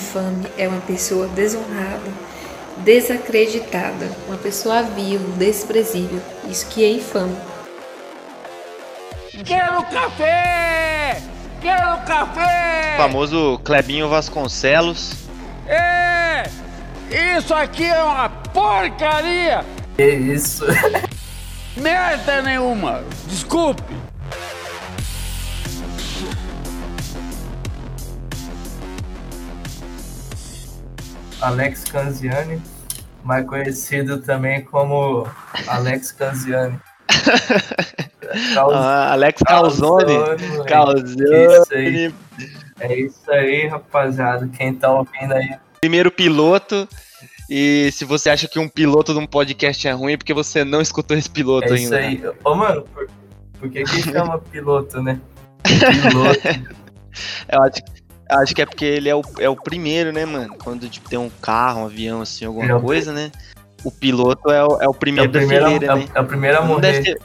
infame é uma pessoa desonrada, desacreditada, uma pessoa vil, desprezível. Isso que é infame. Quero café! Quero café! O famoso Clebinho Vasconcelos. É! Isso aqui é uma porcaria! Que isso? Merda nenhuma! Desculpe! Alex Canziani, mais conhecido também como Alex Canziani. Ah, Alex Calzone. Calzone. É isso aí, rapaziada. Quem tá ouvindo aí. Primeiro piloto. E se você acha que um piloto de um podcast é ruim, é porque você não escutou esse piloto é ainda. Isso aí. Ô, mano, por, por que que chama piloto, né? Piloto. Eu acho, acho que é porque ele é o, é o primeiro, né, mano? Quando tipo, tem um carro, um avião, assim, alguma é coisa, né? O piloto é o, é o primeiro é o da primeiro, fileira, é, né? É o primeiro a morrer. Ser...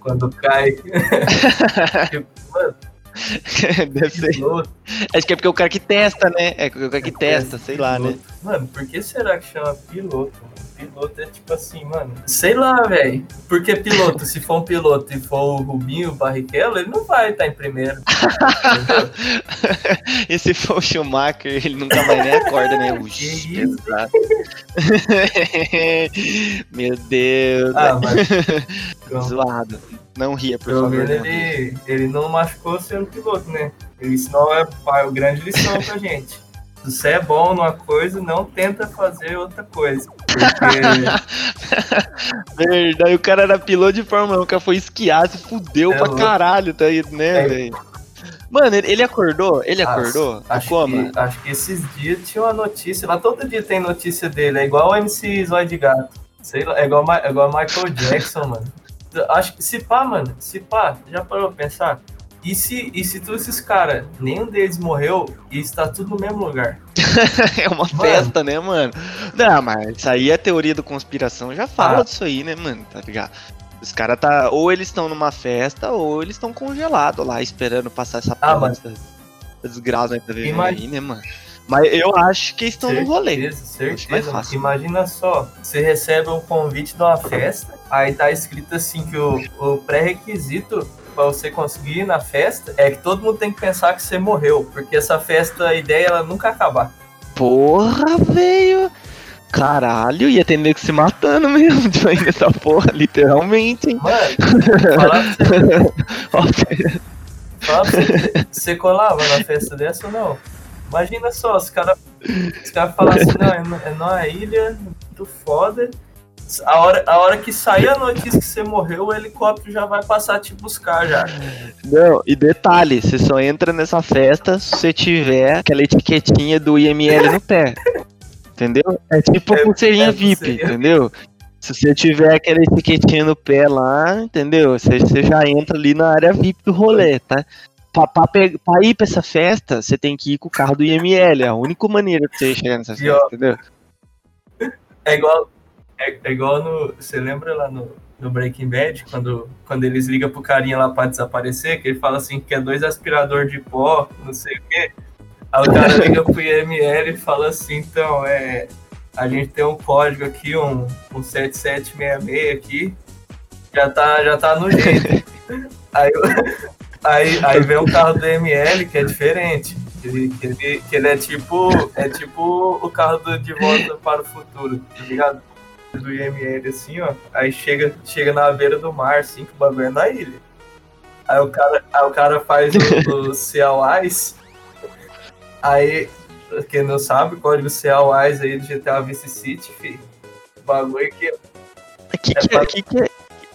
Quando cai. tipo, Deve ser. Acho que é porque o cara que testa, né? É o cara que testa, sei lá, né? Mano, por que será que chama piloto? Piloto é tipo assim, mano. Sei lá, velho. Porque piloto, se for um piloto e for o Rubinho, o Barrichello, ele não vai estar em primeiro. e se for o Schumacher, ele nunca vai nem acorda, né? Que isso? Meu Deus. Ah, mas... Zoado. Não ria, por Pelo favor. menos ele, ele não machucou sendo piloto, né? Isso não é o grande lição pra gente. Se você é bom numa coisa, não tenta fazer outra coisa. Porque. Verdade, o cara era piloto de Fórmula 1, o cara foi esquiar, se fudeu é pra louco. caralho, tá aí, né, é. velho? Mano, ele acordou? Ele acordou? Acho, Como? Que, acho que esses dias tinha uma notícia, lá todo dia tem notícia dele, é igual o MC Zóio de Gato. Sei lá, é igual, é igual Michael Jackson, mano. Acho que se pá, mano, se pá, já parou pra pensar? E se, e se todos esses caras, nenhum deles morreu e está tudo no mesmo lugar? é uma mano. festa, né, mano? Não, mas isso aí é teoria da conspiração, já fala ah. disso aí, né, mano? Tá ligado? Os caras tá. Ou eles estão numa festa, ou eles estão congelados lá, esperando passar essa ah, porra desgraça aí pra ver aí, né, mano? Mas eu acho que estão certeza, no rolê. Certeza, Imagina só, você recebe um convite de uma festa, aí tá escrito assim que o, o pré-requisito para você conseguir ir na festa é que todo mundo tem que pensar que você morreu, porque essa festa, a ideia é ela nunca acabar. Porra, velho! Caralho, ia ter meio que se matando mesmo de nessa porra, literalmente, hein? Mano, falar pra você. falar pra você, você colava na festa dessa ou não? Imagina só, os caras os cara falam assim, não, é, é numa ilha muito foda. A hora, a hora que sair a notícia que você morreu, o helicóptero já vai passar te buscar já. Não, e detalhe, você só entra nessa festa se você tiver aquela etiquetinha do IML no pé. Entendeu? É tipo é, pulseirinha é VIP, pulseirinha. entendeu? Se você tiver aquela etiquetinha no pé lá, entendeu? Você, você já entra ali na área VIP do rolê, tá? Pra, pra, pra, ir pra essa festa, você tem que ir com o carro do IML. É a única maneira de você chegar nessa festa, entendeu? É igual. É, é, igual no. Você lembra lá no, no Breaking Bad, quando, quando eles ligam pro carinha lá pra desaparecer, que ele fala assim que é dois aspirador de pó, não sei o quê. Aí o cara liga pro IML e fala assim, então, é. A gente tem um código aqui, um, um 7766 aqui. Já tá, já tá no jeito. Aí, Aí, aí vem um carro do ML que é diferente. Que ele, que ele, que ele é tipo. É tipo o carro do De Volta para o Futuro, tá ligado? Do IML assim, ó. Aí chega, chega na beira do mar, assim, que o bagulho é na ilha. Aí o cara, aí o cara faz o, o CLIs. Aí, quem não sabe, o código CLIs aí do GTA Vice City, filho. O bagulho que. Aqui é que, aqui que é.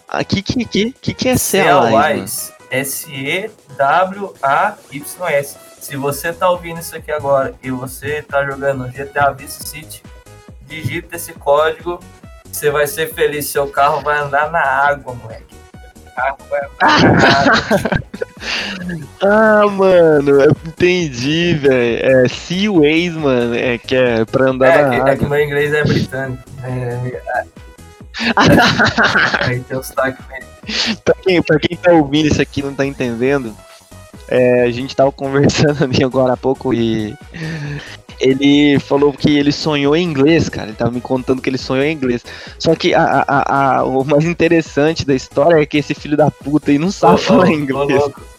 Aqui que, que, que, que é CLIs? S-E-W-A-Y-S. Se você tá ouvindo isso aqui agora e você tá jogando GTA Vice City, digita esse código, você vai ser feliz. Seu carro vai andar na água, moleque. ah, mano, eu entendi, velho. É Seaways, mano. É que é pra andar é, na que, água. É que meu inglês é britânico. É, é... Aí tem o sotaque pra, quem, pra quem tá ouvindo isso aqui e não tá entendendo, é, a gente tava conversando ali agora há pouco e. ele falou que ele sonhou em inglês, cara. Ele tava me contando que ele sonhou em inglês. Só que a, a, a, o mais interessante da história é que esse filho da puta aí não sabe Ô, falar ô, inglês. louco.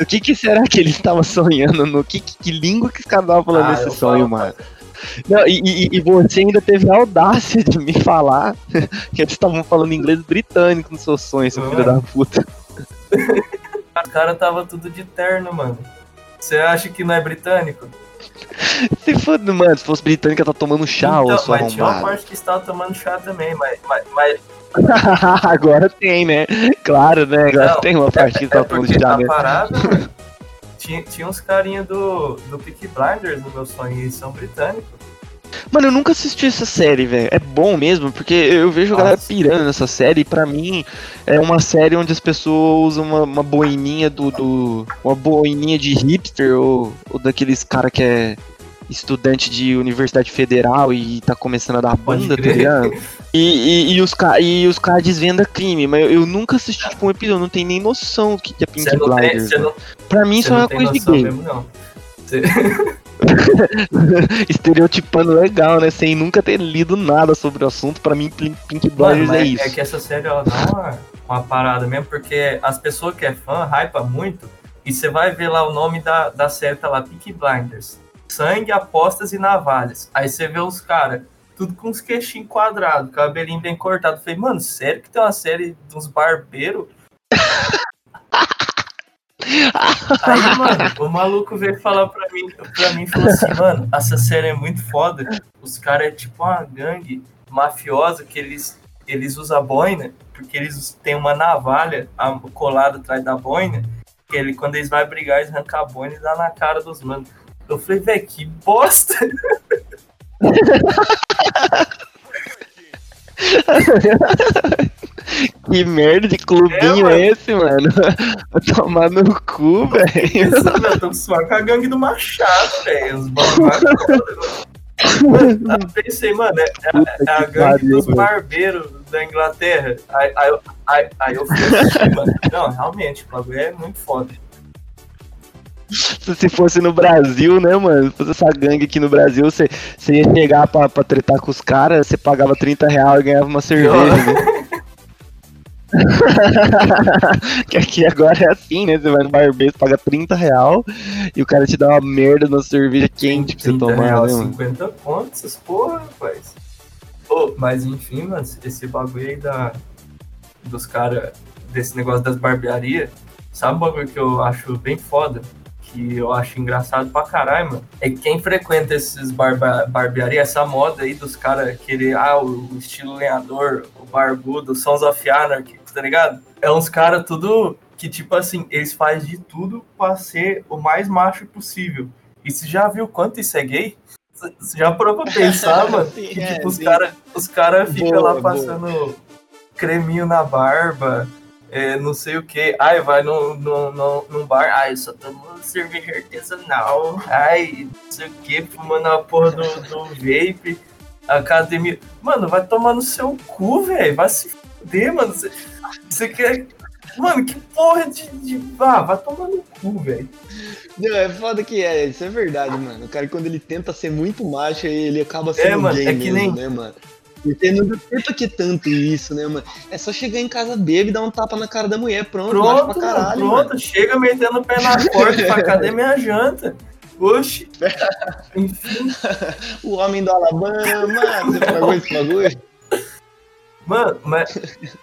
O que, que será que ele estava sonhando? No que, que, que língua que esse cara tava falando Ah, nesse sonho, falo, mano? Não, e, e- e você ainda teve a audácia de me falar que eles estavam falando inglês britânico no seu sonho, seu filho da puta. O cara tava tudo de terno, mano. Você acha que não é britânico? Se foda, mano, se fosse britânica, tá tomando chá, Então, sua mas tinha uma parte que estava tomando chá também, mas, mas, mas Agora tem, né? Claro, né? Agora Não, tem uma parte que é tá tomando chá, a parada, mano, tinha, tinha uns carinha do, do Peaky Blinders no meu sonho, e são britânicos. Mano, eu nunca assisti essa série, velho. É bom mesmo, porque eu vejo a galera pirando nessa série e pra mim é uma série onde as pessoas usam uma, uma boininha do, do. Uma boininha de hipster ou, ou daqueles cara que é estudante de universidade federal e tá começando a dar bunda, tá ligado? E, e, e os e os caras desvendam crime, mas eu, eu nunca assisti tipo, um episódio, não tenho nem noção do que é Pink tem, Blinders. você mano. não, Pra mim isso é uma tem coisa de gay. mesmo, não. Você- Estereotipando legal, né? Sem nunca ter lido nada sobre o assunto, pra mim Pink Pink Mano, Blinders é mas isso. é que essa série ela dá uma, uma parada mesmo, porque as pessoas que é fã hypa muito, e você vai ver lá o nome da, da série, tá lá, Peaky Blinders. Sangue, apostas e navalhas. Aí você vê os caras, tudo com os queixinhos quadrados, cabelinho bem cortado. Eu falei, mano, sério que tem uma série dos barbeiros? Aí, mano, o maluco veio falar pra mim, pra mim e falou assim, mano, essa série é muito foda. Os caras é tipo uma gangue mafiosa que eles, eles usam boina, porque eles têm uma navalha colada atrás da boina, que ele, quando eles vão brigar, eles arrancam a boina e dá na cara dos manos. Eu falei, velho, que bosta! Que merda de clubinho É, é, esse, mano? Tomar no cu, velho. Meu, tô suando com a gangue do Machado, velho. Os. Mano, eu pensei, mano, é, é- é a gangue pariu, dos barbeiros da Inglaterra. Aí, aí, eu- aí, aí eu mano. Não, realmente, o bagulho é muito foda. Se se fosse no Brasil, né, mano? Se fosse essa gangue aqui no Brasil, você, ia chegar pra, pra tretar com os caras, você pagava 30 reais e ganhava uma cerveja, né? que aqui agora é assim, né? Você vai no barbeiro, você paga 30 real e o cara te dá uma merda na cerveja quente pra você 30 tomar, real, né, mano? 50 pontos, essas porra, rapaz. Ô, mas enfim, mano, esse bagulho aí da, dos caras, desse negócio das barbearias, sabe um bagulho que eu acho bem foda? Que eu acho engraçado pra caralho, mano. É que quem frequenta esses barba, barbearias, essa moda aí dos caras querer, ah, o, estilo lenhador, o barbudo, o Sons of Anarchy, tá ligado? É uns caras tudo que, tipo assim, eles fazem de tudo pra ser o mais macho possível. E você já viu quanto isso é gay? Você já parou pra pensar, mano? Sim, que é, tipo, os sim. caras os cara ficam Boa, lá boa. passando creminho na barba, é, não sei o que. Ai, vai no, no, num bar, ai, só tomo cerveja artesanal. Ai, não sei o que, fumando a porra do, do vape, academia. Mano, vai tomar no seu cu, velho. Vai se fuder, mano. Você- quer. Mano, que porra de. de... Ah, vai tomar no cu, velho. Não, é foda que é, isso é verdade, mano. O cara, quando ele tenta ser muito macho, ele acaba sendo mano, gay é que mesmo, nem- né, mano? Porque não que tanto isso, né, mano? É só chegar em casa bebe e dar um tapa na cara da mulher, pronto, Pronto, pra caralho, pronto. mano. Chega metendo o pé na porta pra cadê minha janta? Oxi. O homem do Alabama, você pagou esse bagulho? mano, mas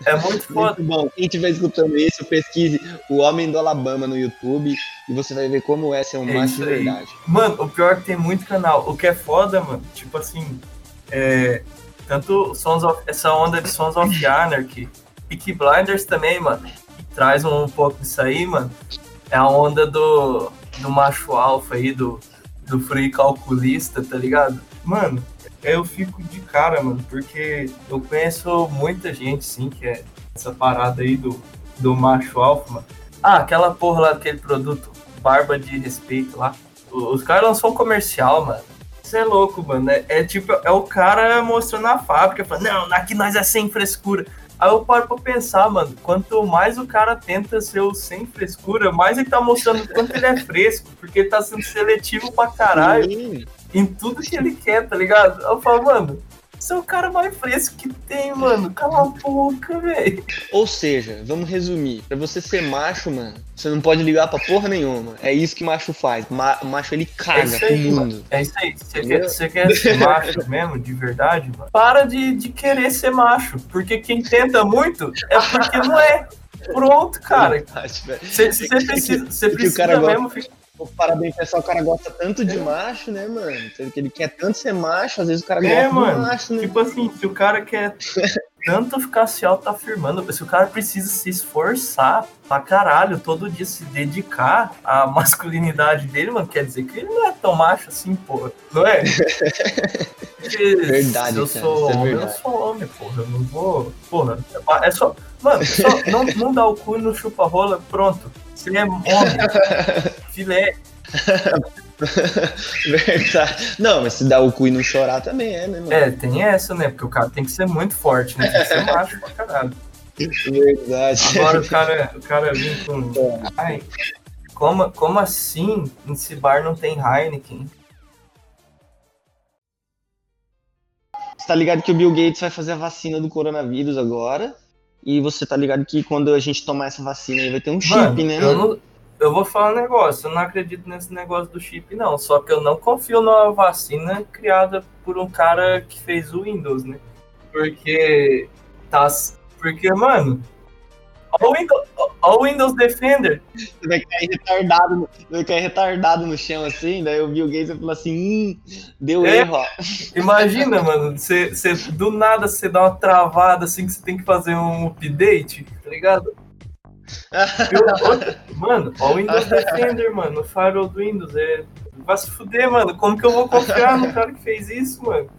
é muito foda. Muito bom. Quem estiver escutando isso, pesquise o Homem do Alabama no YouTube e você vai ver como é ser um É macho de verdade. Mano, o pior é que tem muito canal. O que é foda, mano, tipo assim, é, tanto Sons of, essa onda de Sons of Anarchy, Peaky Blinders também, mano, traz um pouco disso aí, mano. É a onda do, do macho alfa aí, do, do free calculista, tá ligado? Mano, eu fico de cara, mano, porque eu conheço muita gente, sim, que é essa parada aí do, do macho alfa, mano. Ah, aquela porra lá, aquele produto, barba de respeito lá. Os caras lançou um comercial, mano. Isso é louco, mano. É, é tipo, é o cara mostrando a fábrica, falando, não, aqui nós é sem frescura. Aí eu paro pra pensar, mano, quanto mais o cara tenta ser o sem frescura, mais ele tá mostrando quanto ele é fresco, porque ele tá sendo seletivo pra caralho. Sim. em tudo que ele quer, tá ligado? Eu falo, mano, você é o cara mais fresco que tem, mano. Cala a boca, velho. Ou seja, vamos resumir. Pra você ser macho, mano, você não pode ligar pra porra nenhuma. É isso que macho faz. Ma macho ele É caga pro aí, mano. mundo. É isso aí. Você quer, você quer ser macho mesmo, de verdade, mano? Para de, de querer ser macho. Porque quem tenta muito é porque não é. Pronto, cara. Você precisa, o precisa cara gosta- Parabéns, pessoal. O cara gosta tanto de macho, né, mano? Que ele quer tanto ser macho, às vezes o cara É, gosta mano. de macho, né? Tipo assim, se o cara quer tanto ficar se autoafirmando, se o cara precisa se esforçar pra caralho, todo dia se dedicar à masculinidade dele, mano, quer dizer que ele não é tão macho assim, porra. Não é? Porque Verdade, se eu cara, sou é homem, eu sou homem, porra. Eu não vou. Porra, é só. Mano, só não, não dá o cu e não chupa rola, pronto. Você é homem. Filé. Verdade. Não, mas se dá o cu e não chorar também é, né, mano? É, tem essa, né? Porque o cara tem que ser muito forte, né? Tem que ser macho pra caralho. Verdade. Agora o cara, o cara vem com. Ai, como, como assim nesse bar não tem Heineken? Você tá ligado que o Bill Gates vai fazer a vacina do coronavírus agora? E você tá ligado que quando a gente tomar essa vacina aí vai ter um chip, Mano, né, eu, não, eu vou falar um negócio, eu não acredito nesse negócio do chip, não. Só que eu não confio numa vacina criada por um cara que fez o Windows, né? Porque. Tá. Porque, mano. Olha o Windows, o Windows Defender. Você vai cair retardado, no- vai cair retardado no chão assim, daí o Bill Gates vai falar assim, hum, deu É. erro, ó. Imagina, mano, você, você- do nada você dá uma travada assim que você tem que fazer um update, tá ligado? Eu- mano, ó o Windows Defender, mano, o firewall do Windows, é... vai se fuder, mano, como que eu vou confiar no cara que fez isso, mano?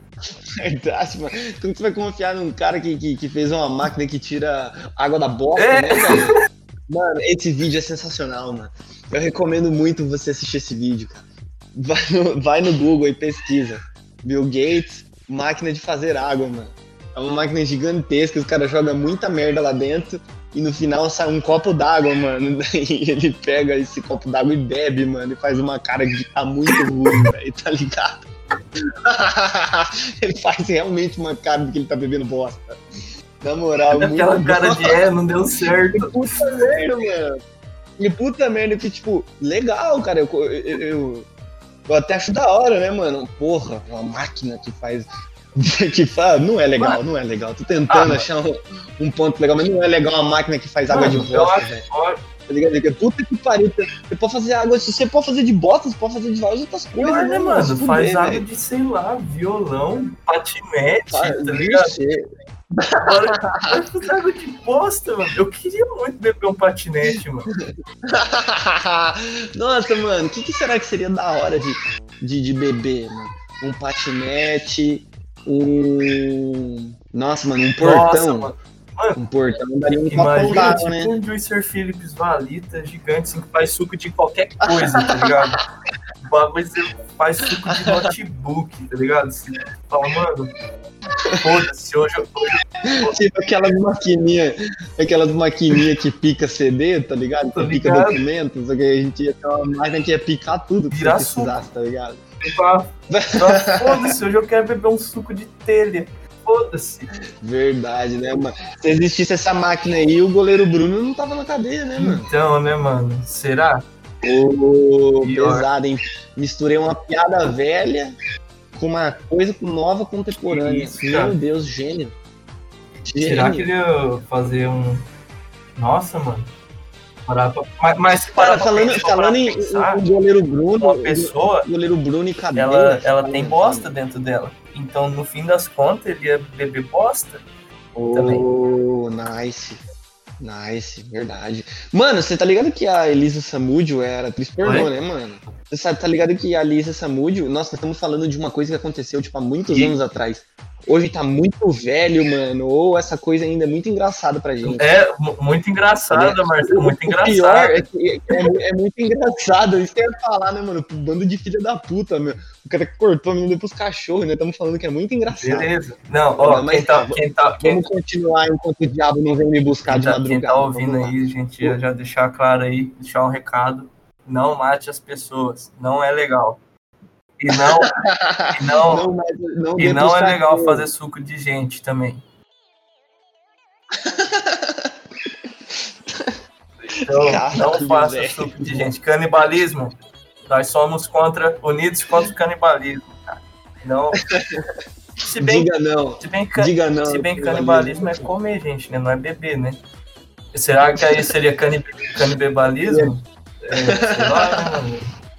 Verdade, mano. Como você vai confiar num cara que, que, que fez uma máquina que tira água da bosta, É. né, velho? Mano, esse vídeo é sensacional, mano. Eu recomendo muito você assistir esse vídeo, cara. Vai no, vai no Google e pesquisa. Bill Gates, máquina de fazer água, mano. É uma máquina gigantesca, os caras jogam muita merda lá dentro e no final sai um copo d'água, mano. Daí ele pega esse copo d'água e bebe, mano, e faz uma cara de que tá muito ruim, velho, tá ligado? ele faz realmente uma cara de que ele tá bebendo bosta. Na moral, muito Aquela cara de é, não deu certo. Puta merda, mano. E puta merda, que tipo, legal, cara. Eu, eu, eu, eu até acho da hora, né, mano? Porra, uma máquina que faz. que faz. Não é legal, não é legal. Tô tentando Ah, achar um, um ponto legal, mas não é legal uma máquina que faz água de Mano, eu bosta, velho. Tá ligado? Puta que pariu. Você pode fazer água, se você pode fazer de bosta, você pode fazer de várias outras coisas. Pior, né, mano? fuder, Faz água velho. de, sei lá, violão, patinete, Faz- tá ligado? Fazer água de bosta, mano. Eu queria muito beber um patinete, mano. Nossa, mano, o que, que será que seria da hora de, de, de beber, mano? Um patinete, um. Nossa, mano, um portão. Nossa, mano. Um portão daria um d'água, tipo né? um Juicer Phillips Valita gigante, assim, que faz suco de qualquer coisa, tá ligado? O bagulho faz suco de notebook, tá ligado? Você fala, mano, foda-se, hoje eu hoje Tipo aquelas maquininhas, aquelas maquininhas que pica CD, tá ligado? Tô Que pica ligado. documentos, que a gente ia ter uma máquina que ia picar tudo que Virar precisasse, tá ligado? Eu falo, "Ah, foda-se, hoje eu quero beber um suco de telha. Foda-se. Verdade, né, mano? Se existisse essa máquina aí, o goleiro Bruno não tava na cadeia, né, mano? Então, né, mano? Será? Ô, Pior. pesado, hein? Misturei uma piada velha com uma coisa nova contemporânea. Isso. Meu Deus, gênio. Gênio. Será que ele ia fazer um. Nossa, mano. Pra... Mas, Cara, falando, falando em, em goleiro Bruno, uma pessoa, o goleiro Bruno e cadeira. ela, ela tem bosta dentro dela. Então, no fim das contas, ele ia beber bosta. também. Oh, nice. Nice, verdade. Mano, você tá ligado que a Elisa Samudio era atriz pornô, Oi? né, mano? Você sabe, tá ligado que a Elisa Samudio, nossa, estamos falando de uma coisa que aconteceu, tipo, há muitos E- anos atrás. Hoje tá muito velho, mano. Ou essa coisa ainda é muito engraçada pra gente. É mu- muito engraçada, Marcelo. Muito O pior engraçada. é que é, é muito engraçado. Isso que eu ia falar, né, mano? Bando de filha da puta, meu. O cara que cortou a menina pros cachorros, né? Estamos falando que é muito engraçado. Beleza. Não, ó, mas quem tá, tá, quem tá, quem, Vamos continuar enquanto o diabo não vem me buscar quem de tá, madrugada. quem tá ouvindo Vamos lá. aí, gente ia já deixar claro aí, deixar um recado. Não mate as pessoas. Não é legal. E não, e não, Não, mas não e não é legal fazer suco de gente também. Então, não faça suco de gente. Canibalismo, nós somos contra, unidos contra o canibalismo. cara. Não. Se bem, Diga não. se bem, ca- Diga não. se bem que canibalismo é comer gente, né? Não é beber, né? Será que aí seria cani- canibalismo? É, sei lá, né, mano?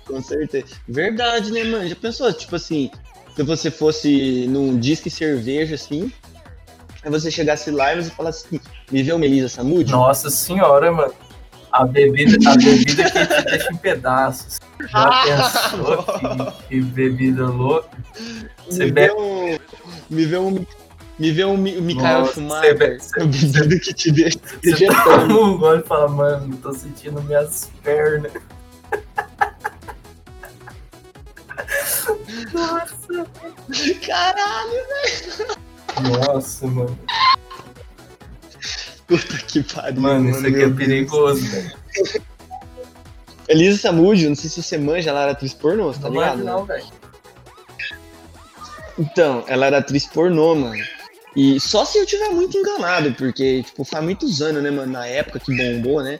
Com certeza. Verdade, né, mano? Já pensou, tipo assim, se você fosse num disque cerveja, assim, aí você chegasse lá e você falasse assim, me vê o Melissa Samud? Nossa senhora, mano. A bebida, a bebida que te deixa em pedaços. Já pensou que, que bebida louca? Você me, vê bebe. um, me vê um. Me vê um Mi- Mikael Schumacher. você bebe- você- uma bebida que te deixa Você toma um gole e fala, mano, tô sentindo minhas pernas. Caralho, Nossa, mano. puta que pariu. Mano, isso aqui é Deus. perigoso, velho. Elisa Samúdio, não sei se você manja, ela era atriz pornô, tá Não ligado? manja não, velho. Então, ela era atriz pornô, mano. E só se eu tiver muito enganado, porque, tipo, faz muitos anos, né, mano, na época que bombou, né?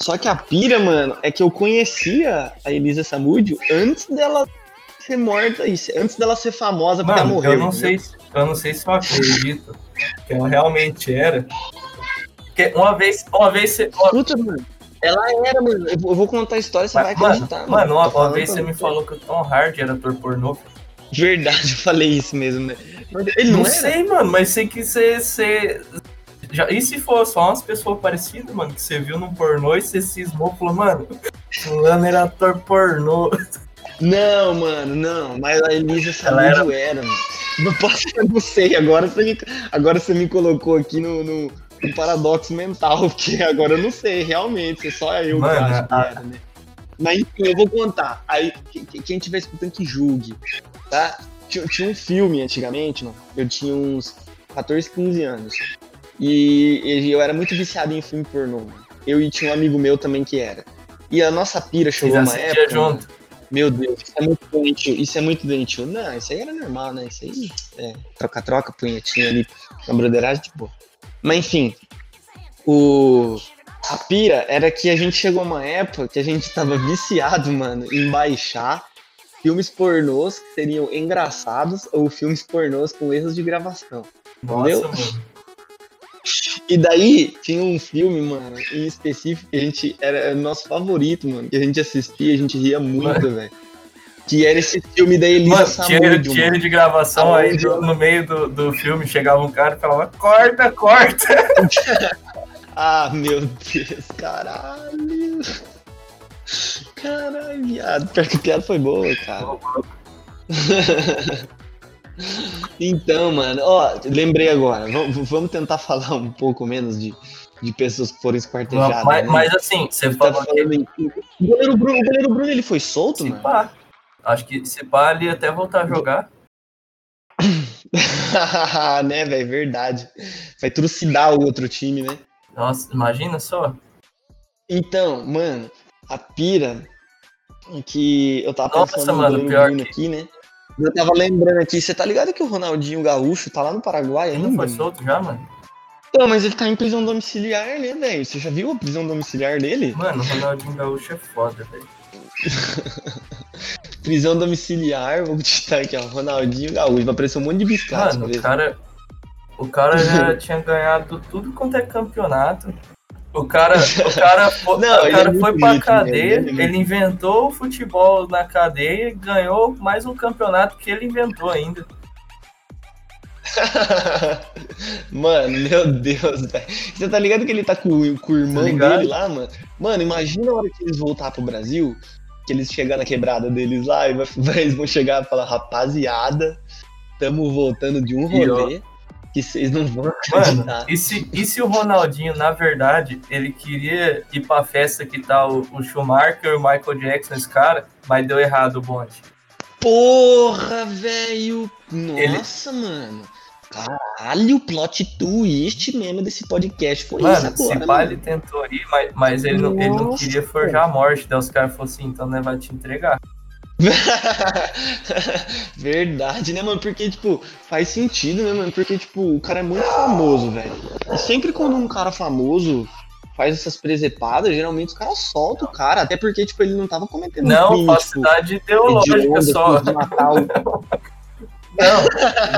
Só que a pira, mano, é que eu conhecia a Elisa Samúdio antes dela ser morta, e se- antes dela ser famosa porque ela Mano, morreu. eu não sei, se- eu não sei se eu acredito que ela realmente era. Porque uma vez, uma vez você. Uma, Escuta, mano. Ela era, mano. Eu vou eu vou contar a história, você vai mano, acreditar. mano, uma, Tô uma falando vez você me falou que o Tom Hardy era ator pornô. Verdade, eu falei isso mesmo, né? Mas Ele Não, não, sei, mano, mas sei que você. você já, e se for só umas pessoas parecidas, mano, que você viu num pornô e você cismou e falou, mano, fulano era ator pornô. Não, mano, não. Mas a Elisa Ela Samúdio era, mano. Não posso, eu não sei. Agora você me, agora você me colocou aqui no, no, no paradoxo mental, porque agora eu não sei, realmente. Só eu Mano, que acho que a- era, né? Mas enfim, eu vou contar. Aí, que- que- quem estiver escutando que julgue, tá? Tinha, tinha um filme antigamente, mano. Eu tinha uns 14, 15 anos. E, eu era muito viciado em filme pornô. Eu e tinha um amigo meu também que era. E a nossa pira chegou uma época. junto. Meu Deus, isso é muito doentio. Isso é muito doentio. Não, isso aí era normal, né? Isso aí é troca-troca, punhetinha ali na broderagem, tipo. Mas enfim, o. A pira era que a gente chegou uma época que a gente tava viciado, mano, em baixar filmes pornôs que seriam engraçados ou filmes pornôs com erros de gravação. Nossa, Entendeu? mano. E daí tinha um filme, mano, em específico que a gente era, nosso favorito, mano, que a gente assistia, a gente ria muito, velho. Que era esse filme da Elisa Mano, tinha, Samúdio, tinha mano. ele de gravação aí Aonde? no, no meio do, do filme, chegava um cara e falava, corta, corta. Ah, meu Deus, caralho. Caralho, viado. Pior que a piada foi boa, cara. então, mano, ó, lembrei agora. Vamos, vamos tentar falar um pouco menos de, de pessoas que foram esquartejadas. mas, né? mas assim, você tá falou que falando em... O goleiro Bruno, o goleiro Bruno, ele foi solto, se mano? pá. Acho que se pá ele ia até voltar a jogar. né, velho, verdade. Vai trucidar o outro time, né? Nossa, imagina só. Então, mano, a pira que eu tava Nossa, pensando mano, no Bruno que- aqui, né? Eu tava lembrando aqui, você tá ligado que o Ronaldinho Gaúcho tá lá no Paraguai ainda? não foi solto já, mano? Não, mas ele tá em prisão domiciliar, né, velho? Você já viu a prisão domiciliar dele? Mano, o Ronaldinho Gaúcho é foda, velho. Prisão domiciliar, vou digitar aqui, ó, Ronaldinho Gaúcho. Vai aparecer um monte de biscates Mano, o cara. O cara já tinha ganhado tudo quanto é campeonato. O cara, o cara, fo- Não, o cara é muito foi pra bonito, né? cadeia, Ele é muito- ele inventou o futebol na cadeia e ganhou mais um campeonato que ele inventou ainda. mano, meu Deus, velho. Você tá ligado que ele tá com, com o irmão Tá dele lá, mano? Mano, imagina a hora que eles voltar pro Brasil, que eles chegar na quebrada deles lá e vai- eles vão chegar e falar, rapaziada, tamo voltando de um rolê que vocês não vão Mano, acreditar. e se, e se o Ronaldinho, na verdade, ele queria ir pra festa que tá o, o Schumacher, o Michael Jackson, esse cara, mas deu errado o bonde. Porra, velho! Nossa, mano. Caralho, o plot twist mesmo desse podcast foi isso Mano, agora, se pá, mano. ele tentou ir, mas, mas ele, não, ele não Nossa. queria forjar a morte. Daí os caras falaram assim, então né, vai te entregar. Verdade, né, mano? Porque, tipo, faz sentido, né, mano? Porque, tipo, o cara é muito famoso, velho. E sempre quando um cara famoso faz essas presepadas, geralmente os caras soltam o cara. Até porque, tipo, ele não tava cometendo Não, crime, tipo, falsidade ideológica hedionda, só. Não,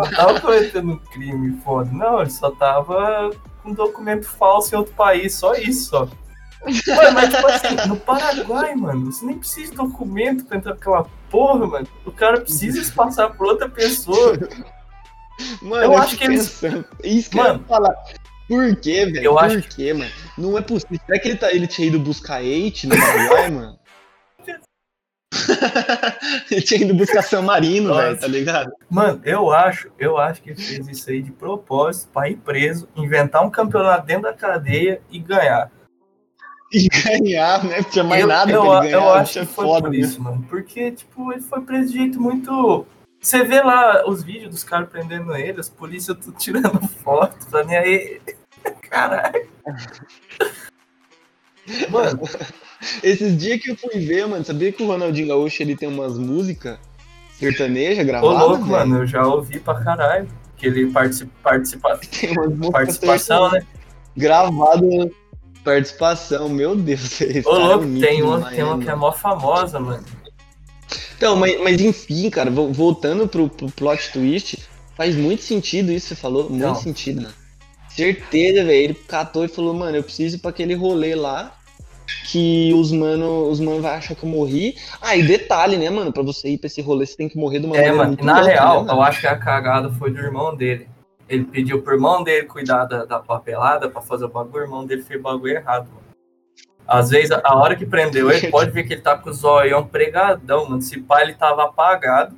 não tava cometendo um crime, foda. Não, ele só tava com documento falso em outro país, só isso, só. Mano, mas tipo assim, no Paraguai, mano, você nem precisa de documento pra entrar naquela porra, mano. O cara precisa se passar por outra pessoa. Mano, Eu eu acho que eles- Isso que Mano, eu falar. Por quê, velho? eu Por acho quê, mano? Não é possível. Será que ele, tá, ele tinha ido buscar hate no Paraguai, mano? ele tinha ido buscar San Marino, velho, tá ligado? Mano, eu acho, eu acho que ele fez isso aí de propósito pra ir preso, inventar um campeonato dentro da cadeia e ganhar. E ganhar, né? Não tinha mais eu, nada eu, pra ele ganhar. eu acho que foi foda, por isso, mano. Porque, tipo, ele foi preso de jeito muito. Você vê lá os vídeos dos caras prendendo ele, as polícias tudo tirando foto, tá nem aí. Caralho. Mano, Esses dias que eu fui ver, mano, sabia que o Ronaldinho Gaúcho ele tem umas músicas sertanejas ô gravadas? louco, velho? mano, eu já ouvi pra caralho. Que ele participa, participa, Tem umas músicas participação, né? Gravado participação, meu Deus. Ô é louco, tem uma, tem uma né, que é mó famosa, mano. Então, mas, mas enfim, cara, vo- voltando pro, pro plot twist, faz muito sentido isso que você falou, muito Não. sentido, mano. Certeza, velho. Ele catou e falou, mano, eu preciso ir pra aquele rolê lá que os mano, os mano vai achar que eu morri. Ah, e detalhe, né, mano, pra você ir pra esse rolê, você tem que morrer de uma É, maneira mano, muito na louca, real, né, eu acho que a cagada foi do irmão dele. Ele pediu pro irmão dele cuidar da, da papelada pra fazer o bagulho, o irmão dele fez o bagulho errado, mano. Às vezes, a, a hora que prendeu ele, pode ver que ele tá com o zoião pregadão, mano. Se pá, ele tava apagado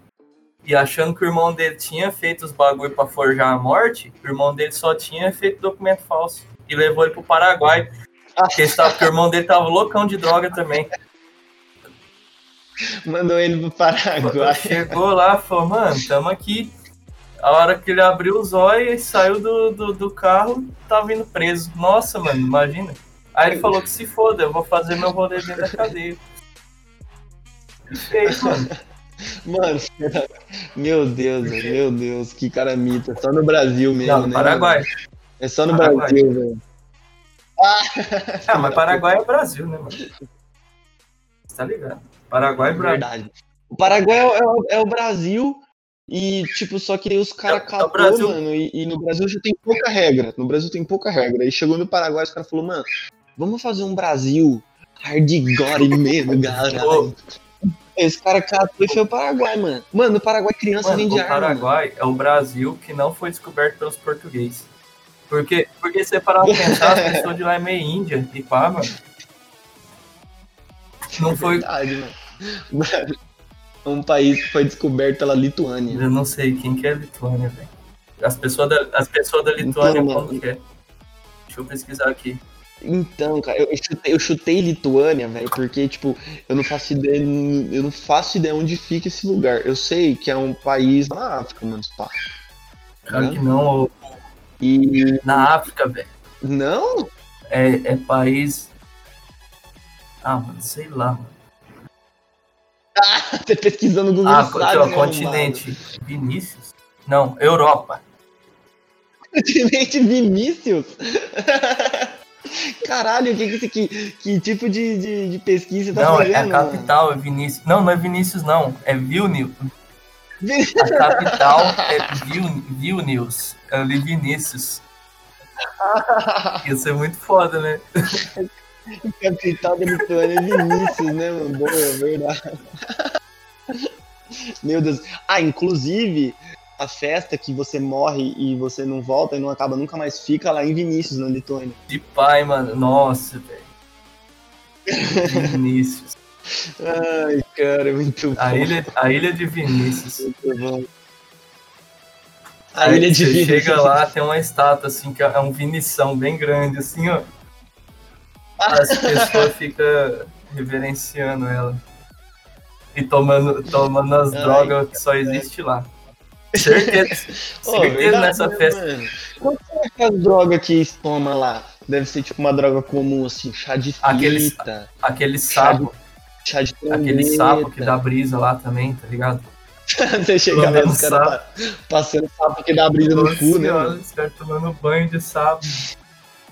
e achando que o irmão dele tinha feito os bagulho pra forjar a morte, o irmão dele só tinha feito documento falso e levou ele pro Paraguai. Porque, ele tava, porque o irmão dele tava loucão de droga também. Mandou ele pro Paraguai. Chegou lá, falou, mano, tamo aqui. A hora que ele abriu os olhos e saiu do, do, do carro, tava indo preso. Nossa, mano, imagina. Aí ele falou que se foda, eu vou fazer meu rolê dentro da cadeia. E fez, mano. Mano, meu Deus, meu Deus, que cara mita. É só no Brasil mesmo, Não, né? Paraguai. mano? É só no Paraguai. Brasil, velho. Ah, mas Paraguai é Brasil, né, mano? Você tá ligado? Paraguai é Brasil. Verdade. O Paraguai é, é é o Brasil e, tipo, só que os caras É o catou, Brasil. mano, e, e no Brasil já tem pouca regra. No Brasil tem pouca regra. Aí chegou no Paraguai, os caras falaram, mano, vamos fazer um Brasil hardcore mesmo, galera. Esse cara catou e foi o Paraguai, mano. Mano, no Paraguai criança Mano, vende o arma. mano. Paraguai é o Brasil que não foi descoberto pelos portugueses. Porque, porque você parar pra pensar, as pessoas de lá é meio índia e pá, mano. Não foi. Verdade, mano. É um país que foi descoberto pela Lituânia. Eu não sei quem que é a Lituânia, velho. As pessoas da, as pessoas da Lituânia, Então, mano. que é? Deixa eu pesquisar aqui. Então, cara, eu eu chutei, eu chutei Lituânia, velho, porque, tipo, eu não faço ideia, eu não faço ideia onde fica esse lugar. Eu sei que é um país na África, mano, pá. Claro que não. ô. E. Na África, velho. Não? É, é país. Ah, mano, sei lá, mano. Você pesquisando no Google Ah, aqui, ó, continente. Vinícius? Não, Europa. mano? Continente Vinícius? Caralho, o que que, que, tipo de, de, de pesquisa você tá Não, é fazendo? a mano? capital, é Vinícius. Não, não é Vinícius, não. É Vilnius. A capital é Vil, Vilnius. Eu li Vinícius. Ia ser muito foda, né? Capital da Lituânia é Vinícius, né, mano? Boa, é verdade. Meu Deus. Ah, inclusive, a festa que você morre e você não volta e não acaba nunca mais fica lá em Vinícius, na Lituânia. De pai, mano. Nossa, velho. Vinícius. Ai, cara, muito bom. A ilha, a ilha de Vinícius. Muito bom. A Aí ilha de Vinícius. chega lá, tem uma estátua, assim, que é um vinição bem grande, assim, ó. As pessoas ficam reverenciando ela. E tomando, tomando as Ai, drogas que só existe lá. Certeza, certeza verdade, nessa né, festa. mano? Qual que é aquela droga que toma lá? Deve ser tipo uma droga comum, assim, chá de fita. Aqueles- Aquele sapo. Chá de Aquele trombeta. sapo que dá brisa lá também, tá ligado? Você chega lá, os caras tá passando sapo que dá brisa no Nossa cu, né? senhora, mano? Os caras tomando banho de sapo.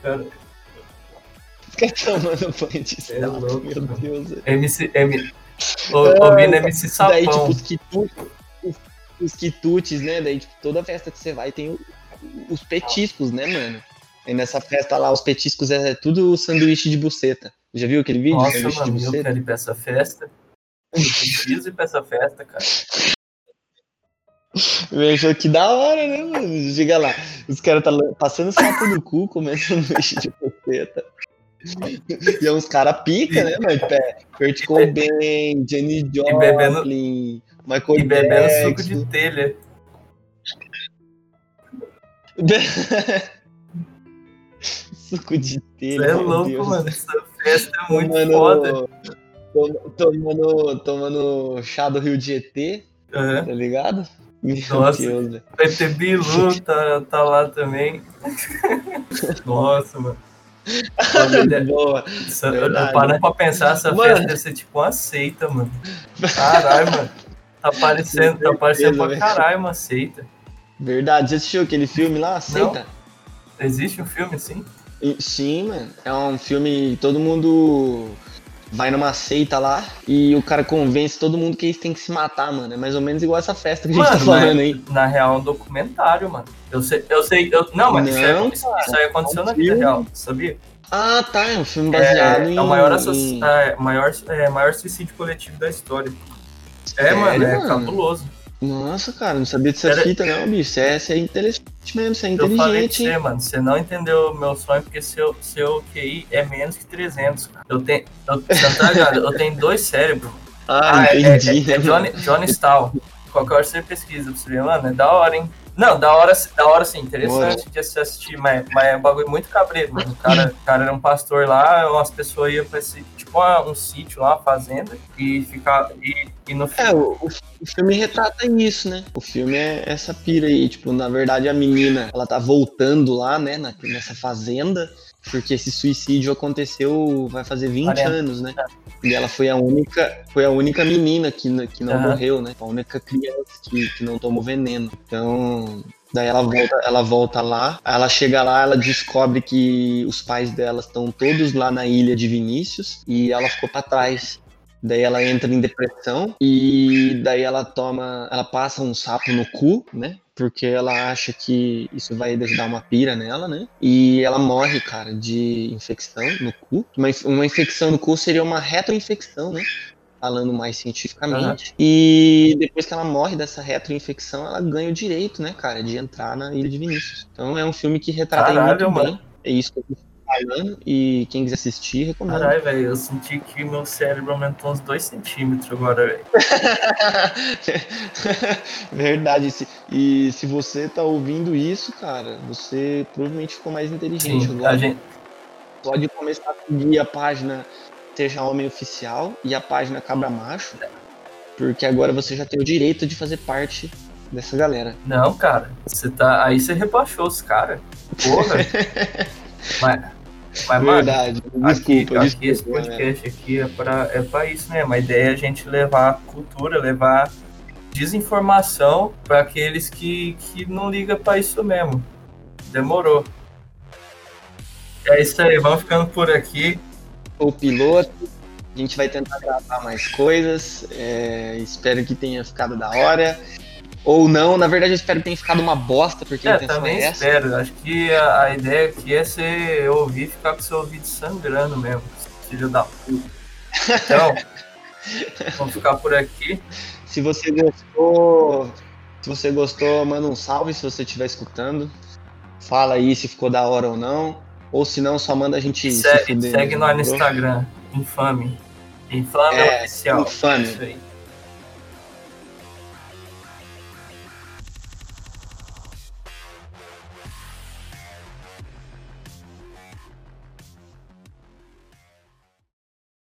Cara, Caras tomando banho de É sapo, louco, meu mano. Deus. MC. M, o, ouvindo MC Daí, tipo, Sapão. os quitutes, os, os quitutes, né? Daí, tipo, toda festa que você vai tem o- os petiscos, né, mano? E nessa festa lá, os petiscos é tudo sanduíche de buceta. Já viu aquele vídeo? Nossa, sanduíche mano, de eu buceta? quero ir pra essa festa. Eu preciso ir pra essa festa, cara. Eu acho que da hora, né, mano? Chega lá, os caras tá passando sapo no cu, comendo sanduíche de buceta. E é uns caras pica, né, mano? Kurt Cobain, Jenny Joplin, bebendo- Michael E bebendo suco Jackson. de telha. Suco de telha. Você é louco, Deus. mano. Essa festa é muito tomando, foda. tom- Tomando, tomando chá do Rio de GT, Aham. tá ligado? Meu Nossa. Deus, ter Bilu, tá, tá lá também. Nossa, mano. Boa. essa- eu parando pra pensar, essa Mano. festa deve ser tipo uma seita, mano. Caralho, mano. Tá parecendo, tá parecendo pra caralho uma seita. Verdade, você assistiu aquele filme lá? Aceita? Existe um filme assim? E- Sim, mano. É um filme. Todo mundo vai numa seita lá e o cara convence todo mundo que eles têm que se matar, mano. É mais ou menos igual essa festa que a gente Mano, tá falando aí. Na real, é um documentário, mano. Eu sei, eu sei. Eu, não, mas isso, Não, aí, isso, isso aí aconteceu na vida real, sabia? Ah, tá. É um filme É, baseado em. é o maior, em- é, maior, é, maior suicídio coletivo da história. É, Sério, mano, é mano? cabuloso. Nossa, cara, não sabia dessa Era- fita, não, bicho. Você é, você é inteligente mesmo, você é Eu falei pra inteligente, você, mano, você não entendeu o meu sonho porque seu, seu QI é menos que 300. cara. Eu tenho. Eu, tá ligado? Eu tenho dois cérebros. Ah, é, entendi. é, é Johnny, Johnny Stahl. Qualquer hora você pesquisa pra você ver, mano, é da hora, hein? Não, da hora, da hora sim, interessante de se assistir, mas, mas é um bagulho muito cabreiro, mano. O cara, o cara era um pastor lá, umas pessoas iam pra esse, tipo, uma- um sítio lá, uma fazenda, e ficar. E, e no É, o, o- filme retrata isso, né? O filme é essa pira aí. Tipo, na verdade, a menina, ela tá voltando lá, né, na- nessa fazenda, porque esse suicídio aconteceu, vai fazer 20 40. anos, né? E ela foi a única, foi a única menina que, que não morreu, né? A única criança que, que não tomou veneno. Então, daí ela volta, ela volta lá, ela chega lá, ela descobre que os pais dela estão todos lá na ilha de Vinícius e ela ficou pra trás. Daí ela entra em depressão e daí ela toma, ela passa um sapo no cu, né? Porque ela acha que isso vai dar uma pira nela, né? E ela morre, cara, de infecção no cu. Uma, uma infecção no cu seria uma retroinfecção, né? Falando mais cientificamente. E depois que ela morre dessa retroinfecção, ela ganha o direito, né, cara, de entrar na Ilha de Vinícius. Então é um filme que retrata Caralho, muito mano. bem. É isso que eu falando. E quem quiser assistir, recomendo. Caralho, velho, eu senti que meu cérebro aumentou uns 2 centímetros agora, velho. Verdade. Se- E se você tá ouvindo isso, cara, você provavelmente ficou mais inteligente Sim, agora. gente. Pode começar a seguir a página Seja Homem Oficial e a página Cabra Macho, porque agora você já tem o direito de fazer parte dessa galera. Não, cara, você tá. Aí você rebaixou os caras. Porra. mas, mas, mano, Verdade. aqui, Desculpa, aqui esse desculpa. né? podcast aqui é pra, é pra isso mesmo. A ideia é a gente levar cultura, levar desinformação pra aqueles que, que não ligam pra isso mesmo. Demorou. É isso aí, vamos ficando por aqui. O piloto. A gente vai tentar gravar mais coisas. é, espero que tenha ficado da hora. Ou não, na verdade eu espero que tenha ficado uma bosta, porque a É, intenção também é essa. espero. Acho que a, a ideia aqui é você ouvir e ficar com seu ouvido sangrando mesmo. Filho da puta. Então, vamos ficar por aqui. Se você gostou, se você gostou, manda um salve se você estiver escutando. Fala aí se ficou da hora ou não. Ou se não, só manda a gente se Segue, fuder, segue nós no? Instagram. Infame. Infame É, oficial. Infame. Isso aí.